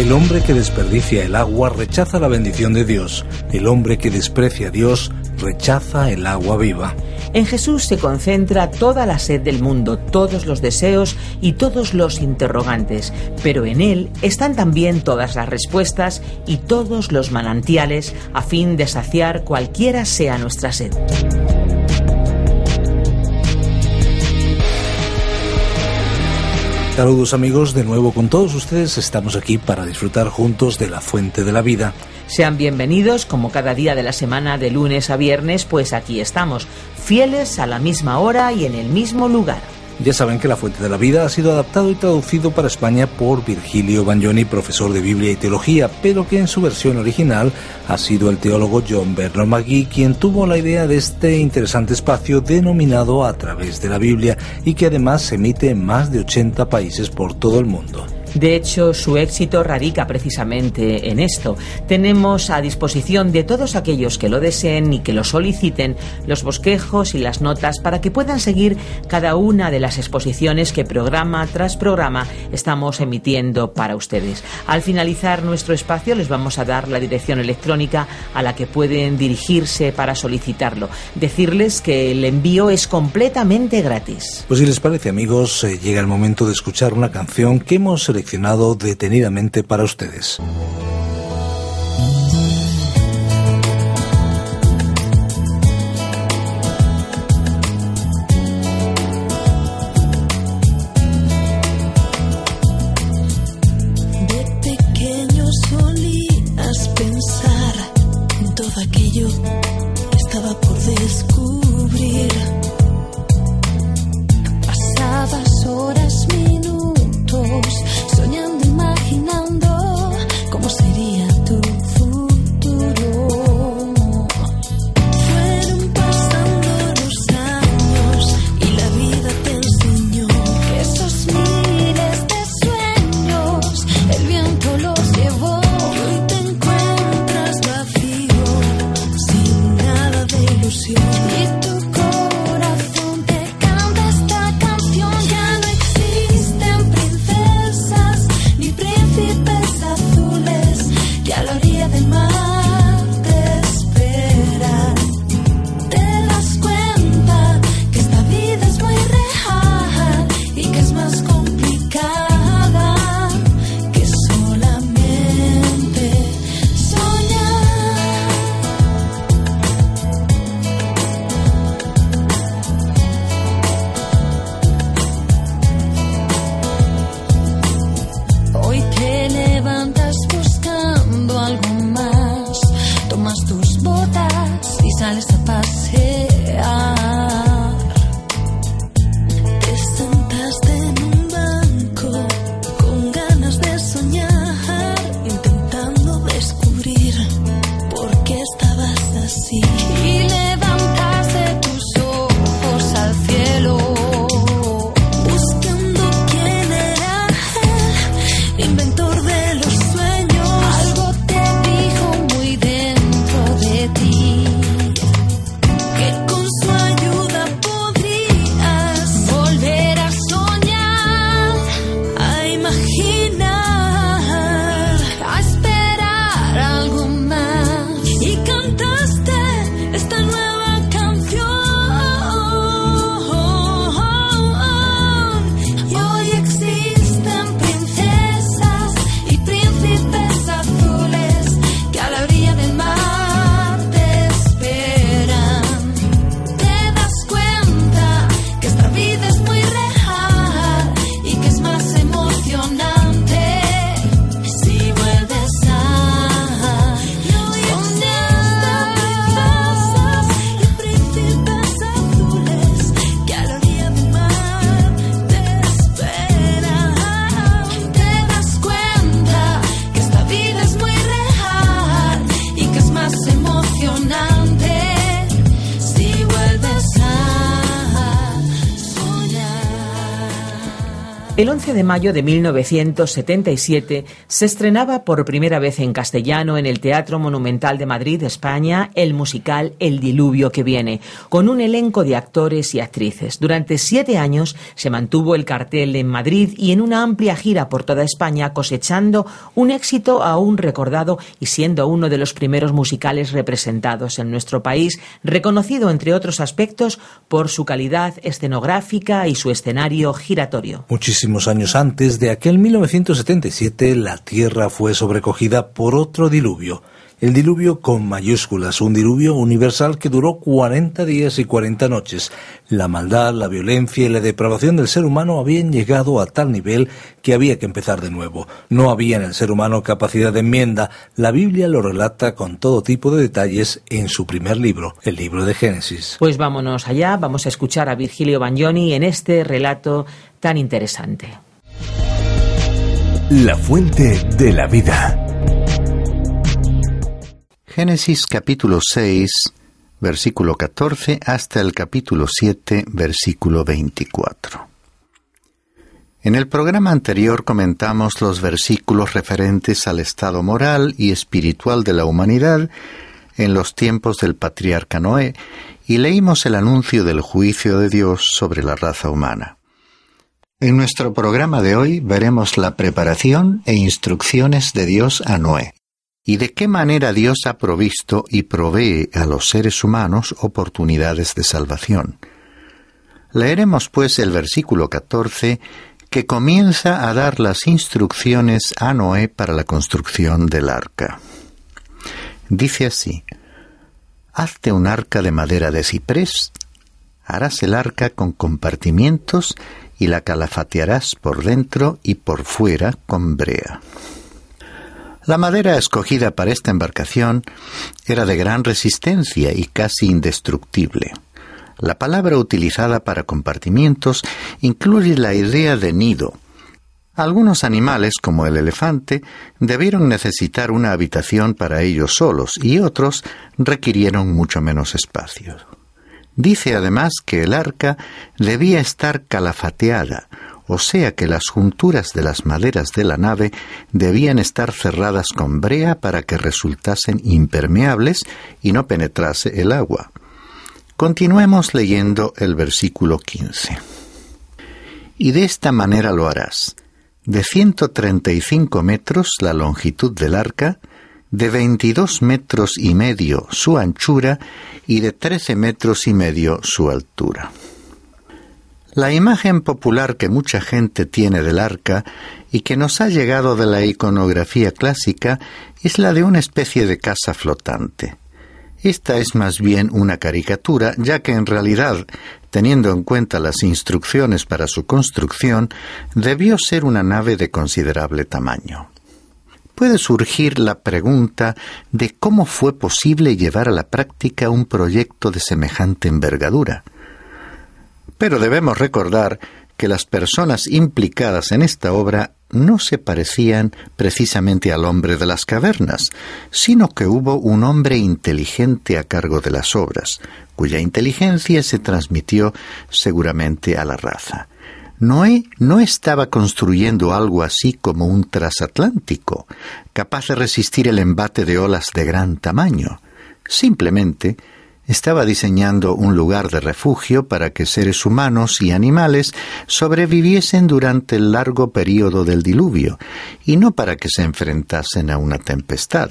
El hombre que desperdicia el agua rechaza la bendición de Dios. El hombre que desprecia a Dios rechaza el agua viva. En Jesús se concentra toda la sed del mundo, todos los deseos y todos los interrogantes, pero en Él están también todas las respuestas y todos los manantiales a fin de saciar cualquiera sea nuestra sed. Saludos amigos, de nuevo con todos ustedes estamos aquí para disfrutar juntos de la fuente de la vida. Sean bienvenidos como cada día de la semana de lunes a viernes, pues aquí estamos, fieles a la misma hora y en el mismo lugar. Ya saben que La Fuente de la Vida ha sido adaptado y traducido para España por Virgilio Bagnoni, profesor de Biblia y Teología, pero que en su versión original ha sido el teólogo John Bernard McGee quien tuvo la idea de este interesante espacio denominado A través de la Biblia y que además se emite en más de 80 países por todo el mundo. De hecho, su éxito radica precisamente en esto. Tenemos a disposición de todos aquellos que lo deseen y que lo soliciten los bosquejos y las notas para que puedan seguir cada una de las exposiciones que programa tras programa estamos emitiendo para ustedes. Al finalizar nuestro espacio les vamos a dar la dirección electrónica a la que pueden dirigirse para solicitarlo. Decirles que el envío es completamente gratis. Pues si les parece amigos, eh, llega el momento de escuchar una canción que hemos seleccionado detenidamente para ustedes. pasea. de mayo de 1977 se estrenaba por primera vez en castellano en el Teatro Monumental de Madrid, España, el musical El Diluvio que viene, con un elenco de actores y actrices. Durante siete años se mantuvo el cartel en Madrid y en una amplia gira por toda España, cosechando un éxito aún recordado y siendo uno de los primeros musicales representados en nuestro país, reconocido entre otros aspectos por su calidad escenográfica y su escenario giratorio. Muchísimos años antes de aquel 1977, la Tierra fue sobrecogida por otro diluvio. El diluvio con mayúsculas, un diluvio universal que duró 40 días y 40 noches. La maldad, la violencia y la depravación del ser humano habían llegado a tal nivel que había que empezar de nuevo. No había en el ser humano capacidad de enmienda. La Biblia lo relata con todo tipo de detalles en su primer libro, el libro de Génesis. Pues vámonos allá, vamos a escuchar a Virgilio Bagnoni en este relato tan interesante. La fuente de la vida. Génesis capítulo 6, versículo 14 hasta el capítulo 7, versículo 24. En el programa anterior comentamos los versículos referentes al estado moral y espiritual de la humanidad en los tiempos del patriarca Noé y leímos el anuncio del juicio de Dios sobre la raza humana. En nuestro programa de hoy veremos la preparación e instrucciones de Dios a Noé y de qué manera Dios ha provisto y provee a los seres humanos oportunidades de salvación. Leeremos pues el versículo 14 que comienza a dar las instrucciones a Noé para la construcción del arca. Dice así, Hazte un arca de madera de ciprés, harás el arca con compartimientos y la calafatearás por dentro y por fuera con brea. La madera escogida para esta embarcación era de gran resistencia y casi indestructible. La palabra utilizada para compartimientos incluye la idea de nido. Algunos animales, como el elefante, debieron necesitar una habitación para ellos solos y otros requirieron mucho menos espacio. Dice además que el arca debía estar calafateada, o sea que las junturas de las maderas de la nave debían estar cerradas con brea para que resultasen impermeables y no penetrase el agua. Continuemos leyendo el versículo 15. Y de esta manera lo harás. De 135 metros la longitud del arca, de 22 metros y medio su anchura y de 13 metros y medio su altura. La imagen popular que mucha gente tiene del arca y que nos ha llegado de la iconografía clásica es la de una especie de casa flotante. Esta es más bien una caricatura, ya que en realidad, teniendo en cuenta las instrucciones para su construcción, debió ser una nave de considerable tamaño puede surgir la pregunta de cómo fue posible llevar a la práctica un proyecto de semejante envergadura. Pero debemos recordar que las personas implicadas en esta obra no se parecían precisamente al hombre de las cavernas, sino que hubo un hombre inteligente a cargo de las obras, cuya inteligencia se transmitió seguramente a la raza. Noé no estaba construyendo algo así como un transatlántico, capaz de resistir el embate de olas de gran tamaño. Simplemente estaba diseñando un lugar de refugio para que seres humanos y animales sobreviviesen durante el largo período del diluvio, y no para que se enfrentasen a una tempestad.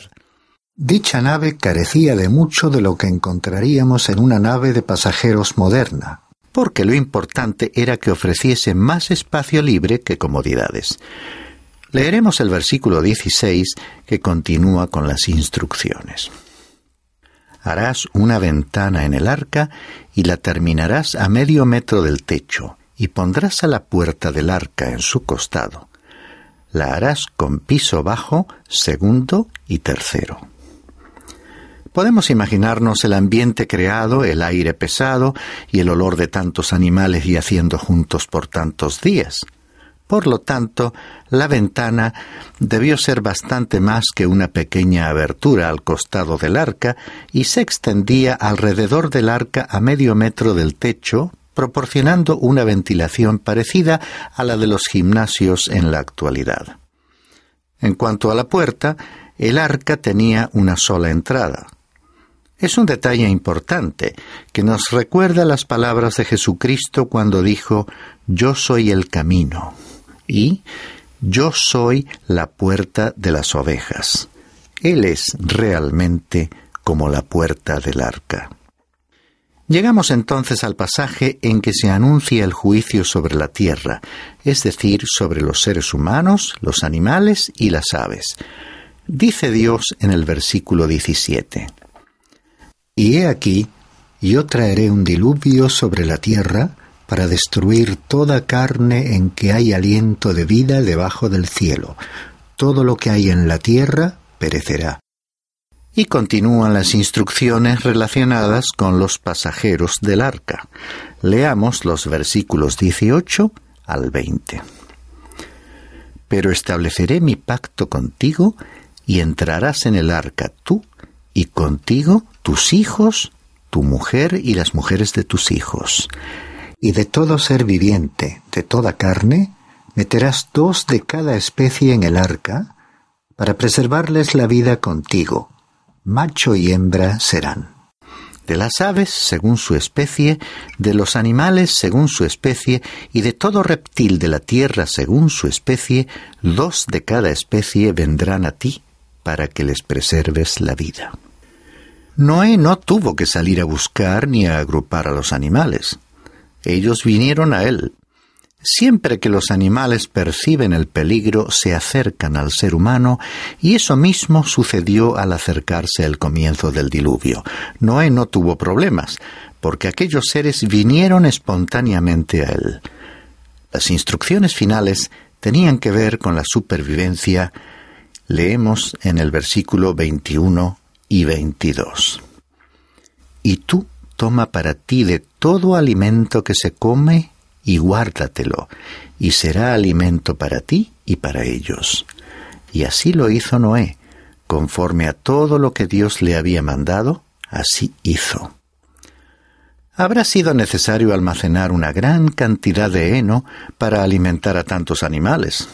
Dicha nave carecía de mucho de lo que encontraríamos en una nave de pasajeros moderna, porque lo importante era que ofreciese más espacio libre que comodidades. Leeremos el versículo 16 que continúa con las instrucciones. Harás una ventana en el arca y la terminarás a medio metro del techo y pondrás a la puerta del arca en su costado. La harás con piso bajo, segundo y tercero. Podemos imaginarnos el ambiente creado, el aire pesado y el olor de tantos animales yaciendo juntos por tantos días. Por lo tanto, la ventana debió ser bastante más que una pequeña abertura al costado del arca y se extendía alrededor del arca a medio metro del techo, proporcionando una ventilación parecida a la de los gimnasios en la actualidad. En cuanto a la puerta, el arca tenía una sola entrada. Es un detalle importante que nos recuerda las palabras de Jesucristo cuando dijo, Yo soy el camino y Yo soy la puerta de las ovejas. Él es realmente como la puerta del arca. Llegamos entonces al pasaje en que se anuncia el juicio sobre la tierra, es decir, sobre los seres humanos, los animales y las aves. Dice Dios en el versículo 17, Y he aquí, yo traeré un diluvio sobre la tierra para destruir toda carne en que hay aliento de vida debajo del cielo. Todo lo que hay en la tierra perecerá y continúan las instrucciones relacionadas con los pasajeros del arca. Leamos los versículos 18 al 20. Pero estableceré mi pacto contigo y entrarás en el arca tú y contigo tus hijos, tu mujer y las mujeres de tus hijos. Y de todo ser viviente, de toda carne, meterás dos de cada especie en el arca, para preservarles la vida contigo macho y hembra serán. De las aves según su especie, de los animales según su especie, y de todo reptil de la tierra según su especie, dos de cada especie vendrán a ti para que les preserves la vida. Noé no tuvo que salir a buscar ni a agrupar a los animales. Ellos vinieron a él, Siempre que los animales perciben el peligro, se acercan al ser humano, y eso mismo sucedió al acercarse el comienzo del diluvio. Noé no tuvo problemas, porque aquellos seres vinieron espontáneamente a él. Las instrucciones finales tenían que ver con la supervivencia. Leemos en el versículo 21 y 22. Y tú toma para ti de todo alimento que se come y guárdatelo, y será alimento para ti y para ellos. Y así lo hizo Noé, conforme a todo lo que Dios le había mandado, así hizo. Habrá sido necesario almacenar una gran cantidad de heno para alimentar a tantos animales.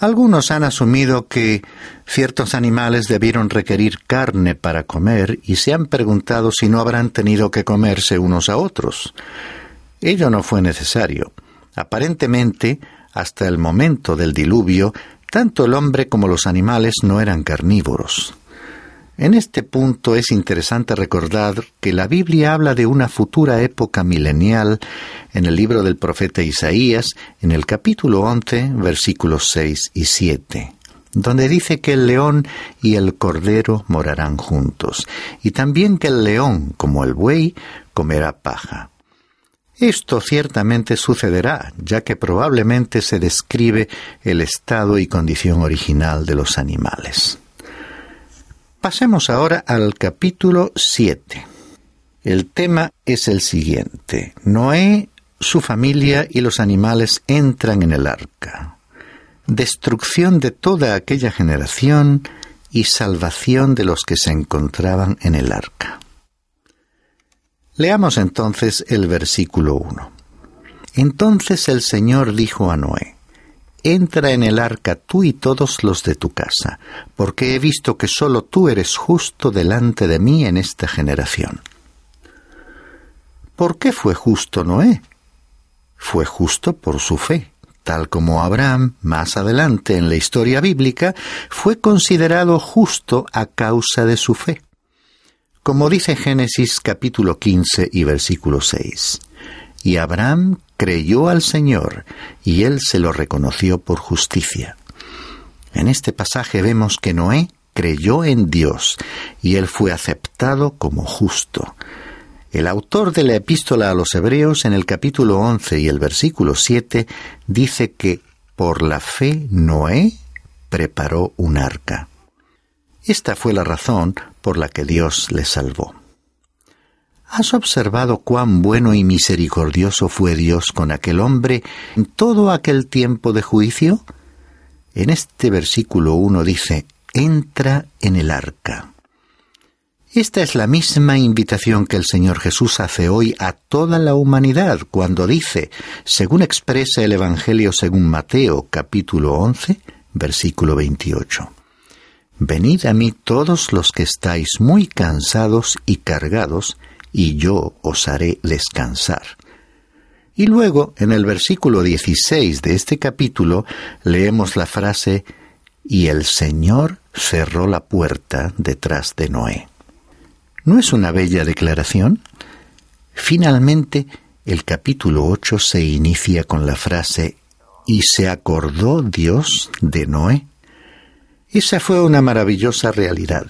Algunos han asumido que ciertos animales debieron requerir carne para comer y se han preguntado si no habrán tenido que comerse unos a otros. Ello no fue necesario. Aparentemente, hasta el momento del diluvio, tanto el hombre como los animales no eran carnívoros. En este punto es interesante recordar que la Biblia habla de una futura época milenial en el libro del profeta Isaías, en el capítulo 11, versículos 6 y 7, donde dice que el león y el cordero morarán juntos, y también que el león, como el buey, comerá paja. Esto ciertamente sucederá, ya que probablemente se describe el estado y condición original de los animales. Pasemos ahora al capítulo 7. El tema es el siguiente. Noé, su familia y los animales entran en el arca. Destrucción de toda aquella generación y salvación de los que se encontraban en el arca. Leamos entonces el versículo 1. Entonces el Señor dijo a Noé, Entra en el arca tú y todos los de tu casa, porque he visto que sólo tú eres justo delante de mí en esta generación. ¿Por qué fue justo Noé? Fue justo por su fe, tal como Abraham, más adelante en la historia bíblica, fue considerado justo a causa de su fe como dice Génesis capítulo 15 y versículo 6. Y Abraham creyó al Señor, y él se lo reconoció por justicia. En este pasaje vemos que Noé creyó en Dios, y él fue aceptado como justo. El autor de la epístola a los Hebreos en el capítulo 11 y el versículo 7 dice que por la fe Noé preparó un arca. Esta fue la razón por la que Dios le salvó. ¿Has observado cuán bueno y misericordioso fue Dios con aquel hombre en todo aquel tiempo de juicio? En este versículo 1 dice, entra en el arca. Esta es la misma invitación que el Señor Jesús hace hoy a toda la humanidad cuando dice, según expresa el Evangelio según Mateo capítulo 11, versículo 28. Venid a mí todos los que estáis muy cansados y cargados, y yo os haré descansar. Y luego, en el versículo 16 de este capítulo, leemos la frase, y el Señor cerró la puerta detrás de Noé. ¿No es una bella declaración? Finalmente, el capítulo 8 se inicia con la frase, y se acordó Dios de Noé. Esa fue una maravillosa realidad.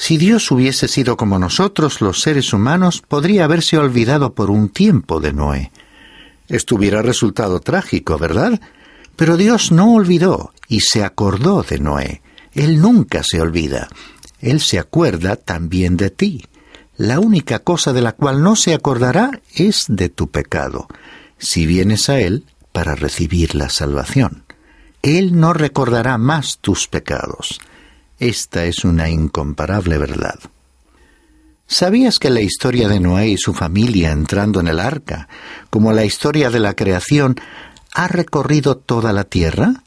Si Dios hubiese sido como nosotros, los seres humanos, podría haberse olvidado por un tiempo de Noé. Esto hubiera resultado trágico, ¿verdad? Pero Dios no olvidó y se acordó de Noé. Él nunca se olvida. Él se acuerda también de ti. La única cosa de la cual no se acordará es de tu pecado, si vienes a Él para recibir la salvación. Él no recordará más tus pecados. Esta es una incomparable verdad. ¿Sabías que la historia de Noé y su familia entrando en el arca, como la historia de la creación, ha recorrido toda la tierra?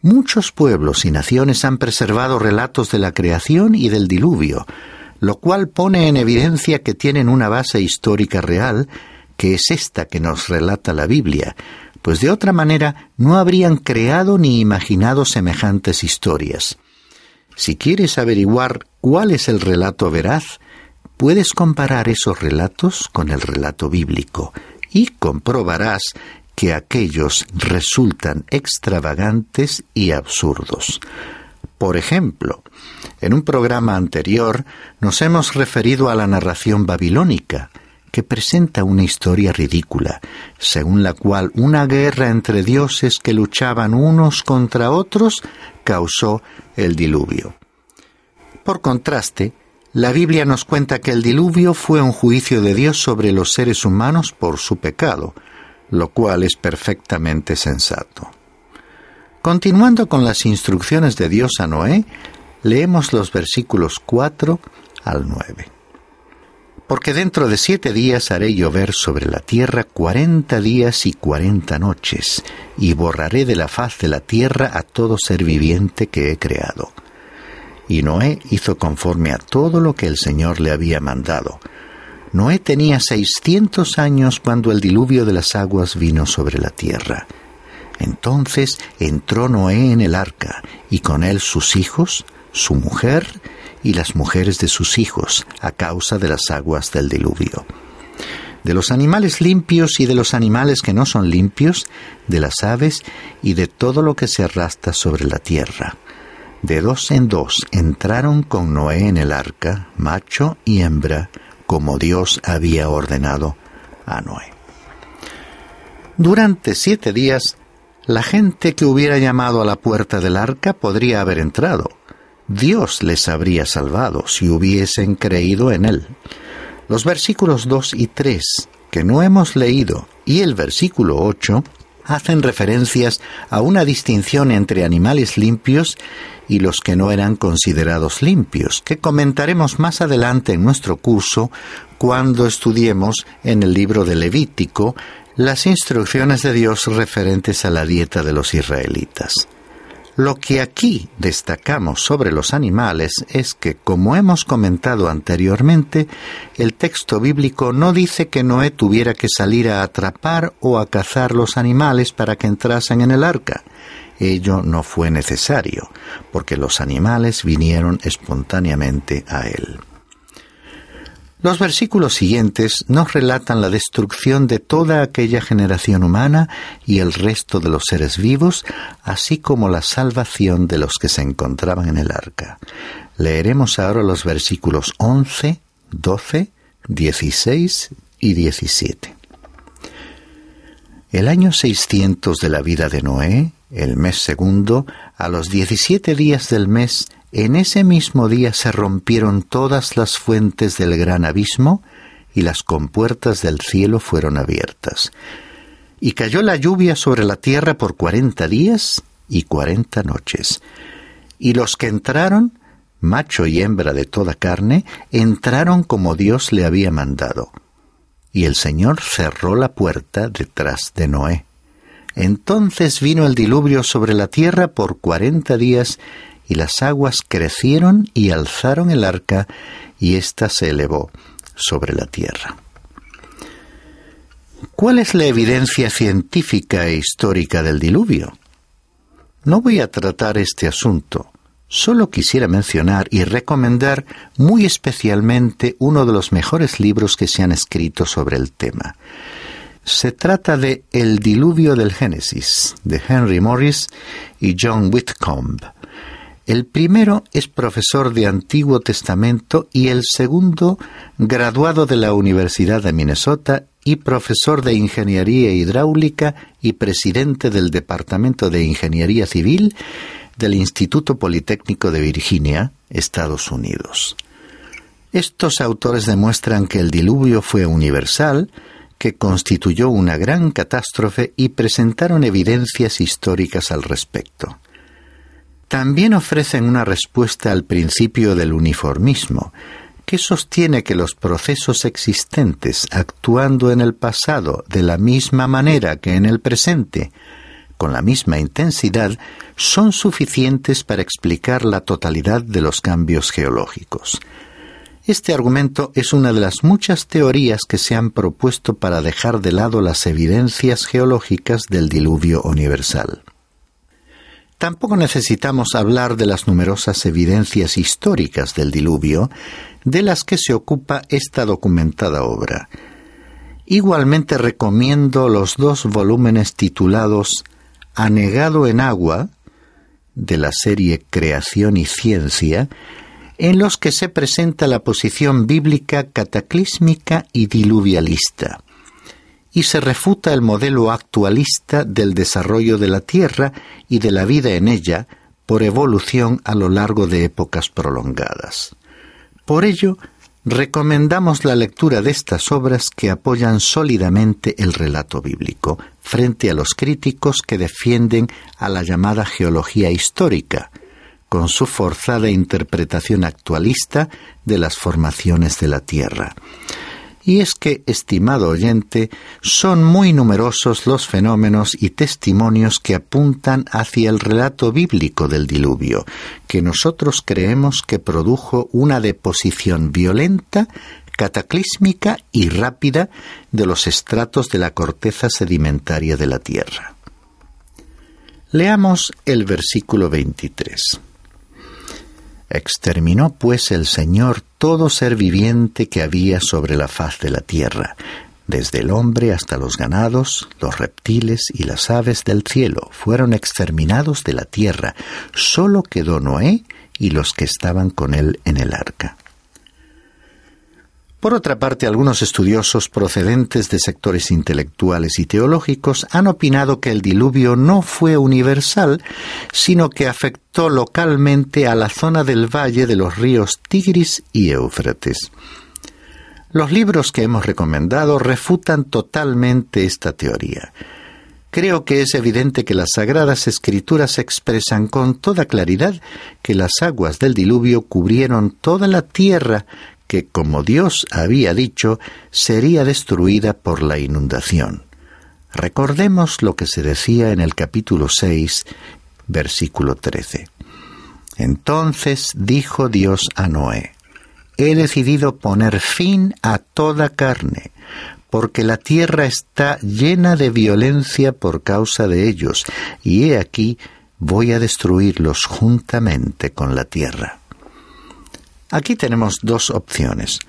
Muchos pueblos y naciones han preservado relatos de la creación y del diluvio, lo cual pone en evidencia que tienen una base histórica real, que es esta que nos relata la Biblia, pues de otra manera no habrían creado ni imaginado semejantes historias. Si quieres averiguar cuál es el relato veraz, puedes comparar esos relatos con el relato bíblico y comprobarás que aquellos resultan extravagantes y absurdos. Por ejemplo, en un programa anterior nos hemos referido a la narración babilónica, que presenta una historia ridícula, según la cual una guerra entre dioses que luchaban unos contra otros causó el diluvio. Por contraste, la Biblia nos cuenta que el diluvio fue un juicio de Dios sobre los seres humanos por su pecado, lo cual es perfectamente sensato. Continuando con las instrucciones de Dios a Noé, leemos los versículos 4 al 9 porque dentro de siete días haré llover sobre la tierra cuarenta días y cuarenta noches, y borraré de la faz de la tierra a todo ser viviente que he creado. Y Noé hizo conforme a todo lo que el Señor le había mandado. Noé tenía seiscientos años cuando el diluvio de las aguas vino sobre la tierra. Entonces entró Noé en el arca, y con él sus hijos, su mujer y las mujeres de sus hijos a causa de las aguas del diluvio. De los animales limpios y de los animales que no son limpios, de las aves y de todo lo que se arrastra sobre la tierra. De dos en dos entraron con Noé en el arca, macho y hembra, como Dios había ordenado a Noé. Durante siete días, la gente que hubiera llamado a la puerta del arca podría haber entrado, Dios les habría salvado si hubiesen creído en Él. Los versículos 2 y 3 que no hemos leído y el versículo 8 hacen referencias a una distinción entre animales limpios y los que no eran considerados limpios, que comentaremos más adelante en nuestro curso cuando estudiemos en el libro de Levítico las instrucciones de Dios referentes a la dieta de los israelitas. Lo que aquí destacamos sobre los animales es que, como hemos comentado anteriormente, el texto bíblico no dice que Noé tuviera que salir a atrapar o a cazar los animales para que entrasen en el arca. Ello no fue necesario, porque los animales vinieron espontáneamente a él. Los versículos siguientes nos relatan la destrucción de toda aquella generación humana y el resto de los seres vivos, así como la salvación de los que se encontraban en el arca. Leeremos ahora los versículos 11, 12, 16 y 17. El año 600 de la vida de Noé, el mes segundo, a los 17 días del mes, en ese mismo día se rompieron todas las fuentes del gran abismo y las compuertas del cielo fueron abiertas. Y cayó la lluvia sobre la tierra por cuarenta días y cuarenta noches. Y los que entraron macho y hembra de toda carne, entraron como Dios le había mandado. Y el Señor cerró la puerta detrás de Noé. Entonces vino el diluvio sobre la tierra por cuarenta días, y las aguas crecieron y alzaron el arca, y ésta se elevó sobre la tierra. ¿Cuál es la evidencia científica e histórica del diluvio? No voy a tratar este asunto, solo quisiera mencionar y recomendar muy especialmente uno de los mejores libros que se han escrito sobre el tema. Se trata de El diluvio del Génesis, de Henry Morris y John Whitcomb. El primero es profesor de Antiguo Testamento y el segundo graduado de la Universidad de Minnesota y profesor de Ingeniería Hidráulica y presidente del Departamento de Ingeniería Civil del Instituto Politécnico de Virginia, Estados Unidos. Estos autores demuestran que el diluvio fue universal, que constituyó una gran catástrofe y presentaron evidencias históricas al respecto. También ofrecen una respuesta al principio del uniformismo, que sostiene que los procesos existentes actuando en el pasado de la misma manera que en el presente, con la misma intensidad, son suficientes para explicar la totalidad de los cambios geológicos. Este argumento es una de las muchas teorías que se han propuesto para dejar de lado las evidencias geológicas del diluvio universal. Tampoco necesitamos hablar de las numerosas evidencias históricas del diluvio de las que se ocupa esta documentada obra. Igualmente recomiendo los dos volúmenes titulados Anegado en agua, de la serie Creación y Ciencia, en los que se presenta la posición bíblica cataclísmica y diluvialista y se refuta el modelo actualista del desarrollo de la Tierra y de la vida en ella por evolución a lo largo de épocas prolongadas. Por ello, recomendamos la lectura de estas obras que apoyan sólidamente el relato bíblico frente a los críticos que defienden a la llamada geología histórica, con su forzada interpretación actualista de las formaciones de la Tierra. Y es que, estimado oyente, son muy numerosos los fenómenos y testimonios que apuntan hacia el relato bíblico del diluvio, que nosotros creemos que produjo una deposición violenta, cataclísmica y rápida de los estratos de la corteza sedimentaria de la Tierra. Leamos el versículo 23. Exterminó pues el Señor todo ser viviente que había sobre la faz de la tierra, desde el hombre hasta los ganados, los reptiles y las aves del cielo fueron exterminados de la tierra, sólo quedó Noé y los que estaban con él en el arca. Por otra parte, algunos estudiosos procedentes de sectores intelectuales y teológicos han opinado que el diluvio no fue universal, sino que afectó localmente a la zona del valle de los ríos Tigris y Éufrates. Los libros que hemos recomendado refutan totalmente esta teoría. Creo que es evidente que las sagradas escrituras expresan con toda claridad que las aguas del diluvio cubrieron toda la tierra que, como Dios había dicho, sería destruida por la inundación. Recordemos lo que se decía en el capítulo 6, versículo 13. Entonces dijo Dios a Noé, He decidido poner fin a toda carne, porque la tierra está llena de violencia por causa de ellos, y he aquí voy a destruirlos juntamente con la tierra. Aquí tenemos dos opciones,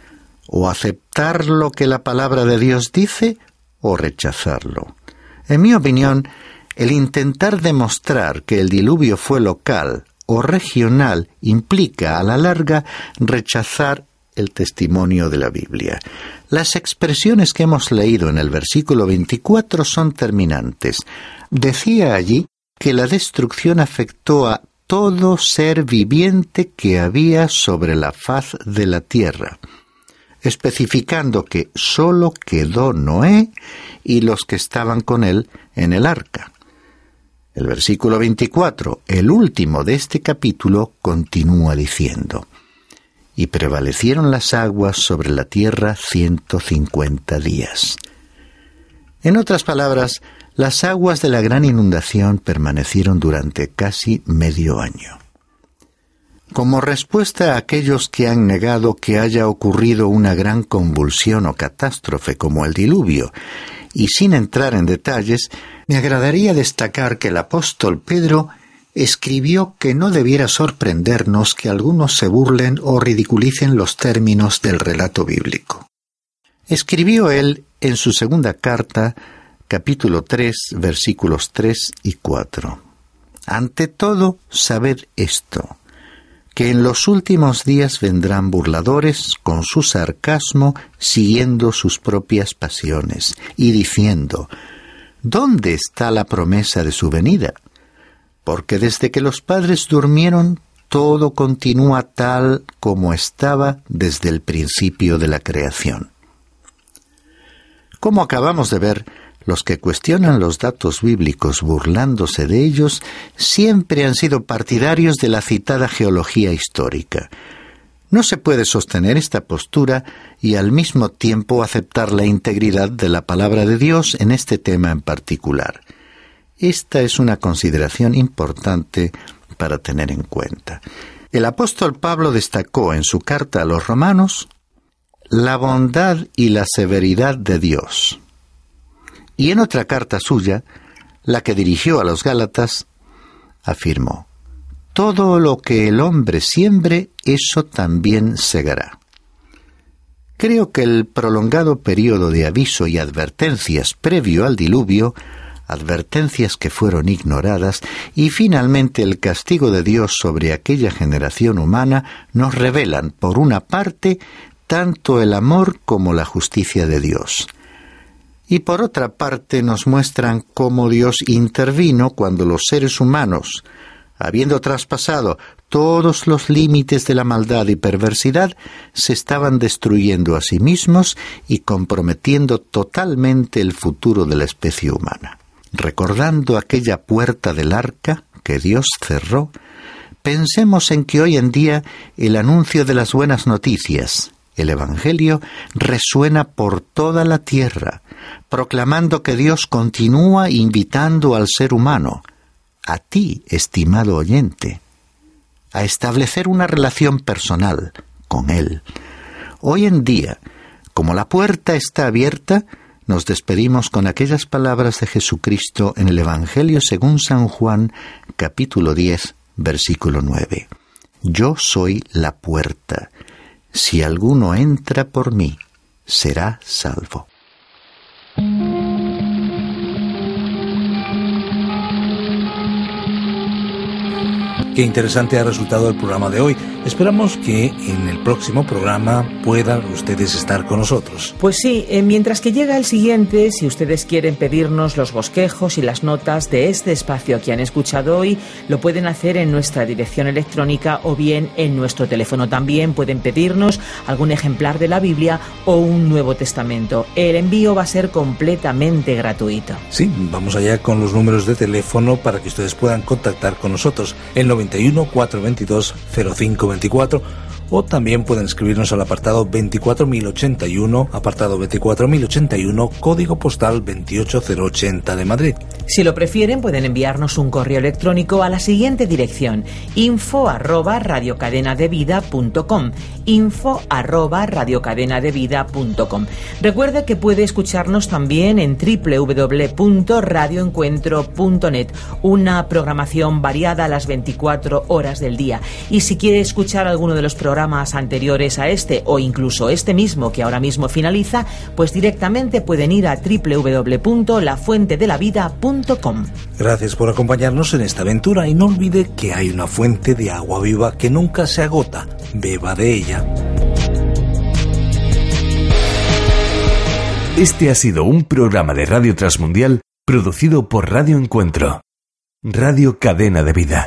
o aceptar lo que la palabra de Dios dice o rechazarlo. En mi opinión, el intentar demostrar que el diluvio fue local o regional implica a la larga rechazar el testimonio de la Biblia. Las expresiones que hemos leído en el versículo 24 son terminantes. Decía allí que la destrucción afectó a todo ser viviente que había sobre la faz de la tierra, especificando que sólo quedó Noé y los que estaban con él en el arca. El versículo 24, el último de este capítulo, continúa diciendo, y prevalecieron las aguas sobre la tierra ciento cincuenta días. En otras palabras, las aguas de la gran inundación permanecieron durante casi medio año. Como respuesta a aquellos que han negado que haya ocurrido una gran convulsión o catástrofe como el diluvio, y sin entrar en detalles, me agradaría destacar que el apóstol Pedro escribió que no debiera sorprendernos que algunos se burlen o ridiculicen los términos del relato bíblico. Escribió él en su segunda carta, capítulo 3, versículos 3 y 4. Ante todo, sabed esto, que en los últimos días vendrán burladores con su sarcasmo siguiendo sus propias pasiones y diciendo, ¿Dónde está la promesa de su venida? porque desde que los padres durmieron, todo continúa tal como estaba desde el principio de la creación. Como acabamos de ver, los que cuestionan los datos bíblicos burlándose de ellos siempre han sido partidarios de la citada geología histórica. No se puede sostener esta postura y al mismo tiempo aceptar la integridad de la palabra de Dios en este tema en particular. Esta es una consideración importante para tener en cuenta. El apóstol Pablo destacó en su carta a los romanos la bondad y la severidad de Dios. Y en otra carta suya, la que dirigió a los Gálatas, afirmó, Todo lo que el hombre siembre, eso también segará. Creo que el prolongado periodo de aviso y advertencias previo al diluvio advertencias que fueron ignoradas y finalmente el castigo de Dios sobre aquella generación humana nos revelan, por una parte, tanto el amor como la justicia de Dios. Y por otra parte nos muestran cómo Dios intervino cuando los seres humanos, habiendo traspasado todos los límites de la maldad y perversidad, se estaban destruyendo a sí mismos y comprometiendo totalmente el futuro de la especie humana recordando aquella puerta del arca que Dios cerró, pensemos en que hoy en día el anuncio de las buenas noticias, el Evangelio, resuena por toda la tierra, proclamando que Dios continúa invitando al ser humano, a ti, estimado oyente, a establecer una relación personal con Él. Hoy en día, como la puerta está abierta, nos despedimos con aquellas palabras de Jesucristo en el Evangelio según San Juan capítulo 10 versículo 9. Yo soy la puerta. Si alguno entra por mí, será salvo. Qué interesante ha resultado el programa de hoy. Esperamos que en el próximo programa puedan ustedes estar con nosotros. Pues sí, eh, mientras que llega el siguiente, si ustedes quieren pedirnos los bosquejos y las notas de este espacio que han escuchado hoy, lo pueden hacer en nuestra dirección electrónica o bien en nuestro teléfono. También pueden pedirnos algún ejemplar de la Biblia o un Nuevo Testamento. El envío va a ser completamente gratuito. Sí, vamos allá con los números de teléfono para que ustedes puedan contactar con nosotros. El 91 422 0524 o también pueden escribirnos al apartado 24081, apartado 24081, código postal 28080 de Madrid. Si lo prefieren, pueden enviarnos un correo electrónico a la siguiente dirección: info arroba radiocadenadevida.com. Info arroba radiocadenadevida.com. Recuerde que puede escucharnos también en www.radioencuentro.net, una programación variada a las 24 horas del día. Y si quiere escuchar alguno de los programas anteriores a este o incluso este mismo que ahora mismo finaliza, pues directamente pueden ir a www.lafuentedelavida.com Gracias por acompañarnos en esta aventura y no olvide que hay una fuente de agua viva que nunca se agota. Beba de ella. Este ha sido un programa de Radio Transmundial producido por Radio Encuentro, Radio Cadena de Vida.